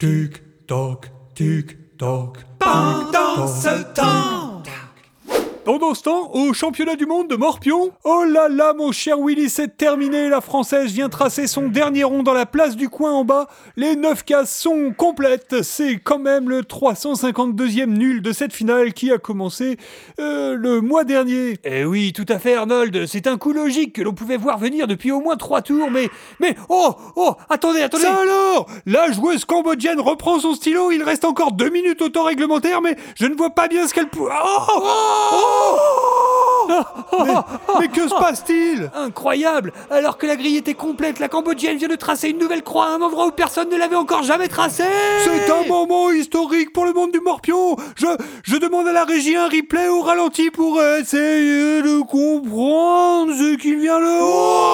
Tic toc, tic toc. Pendant ce temps Pendant ce temps, au championnat du monde de Morpion, oh là là, mon cher Willy, c'est terminé. La Française vient tracer son dernier rond dans la place du coin en bas. Les 9 cases sont complètes. C'est quand même le 352e nul de cette finale qui a commencé euh, le mois dernier. Eh oui, tout à fait, Arnold. C'est un coup logique que l'on pouvait voir venir depuis au moins trois tours, mais. Mais. Oh Oh Attendez, attendez Ça alors La joueuse cambodgienne reprend son stylo. Il reste encore deux minutes au temps réglementaire, mais je ne vois pas bien ce qu'elle peut. Oh, Oh mais, mais que se passe-t-il? Incroyable! Alors que la grille était complète, la Cambodgienne vient de tracer une nouvelle croix à un endroit où personne ne l'avait encore jamais tracée C'est un moment historique pour le monde du morpion. Je, je demande à la régie un replay au ralenti pour essayer de comprendre ce qu'il vient de... Oh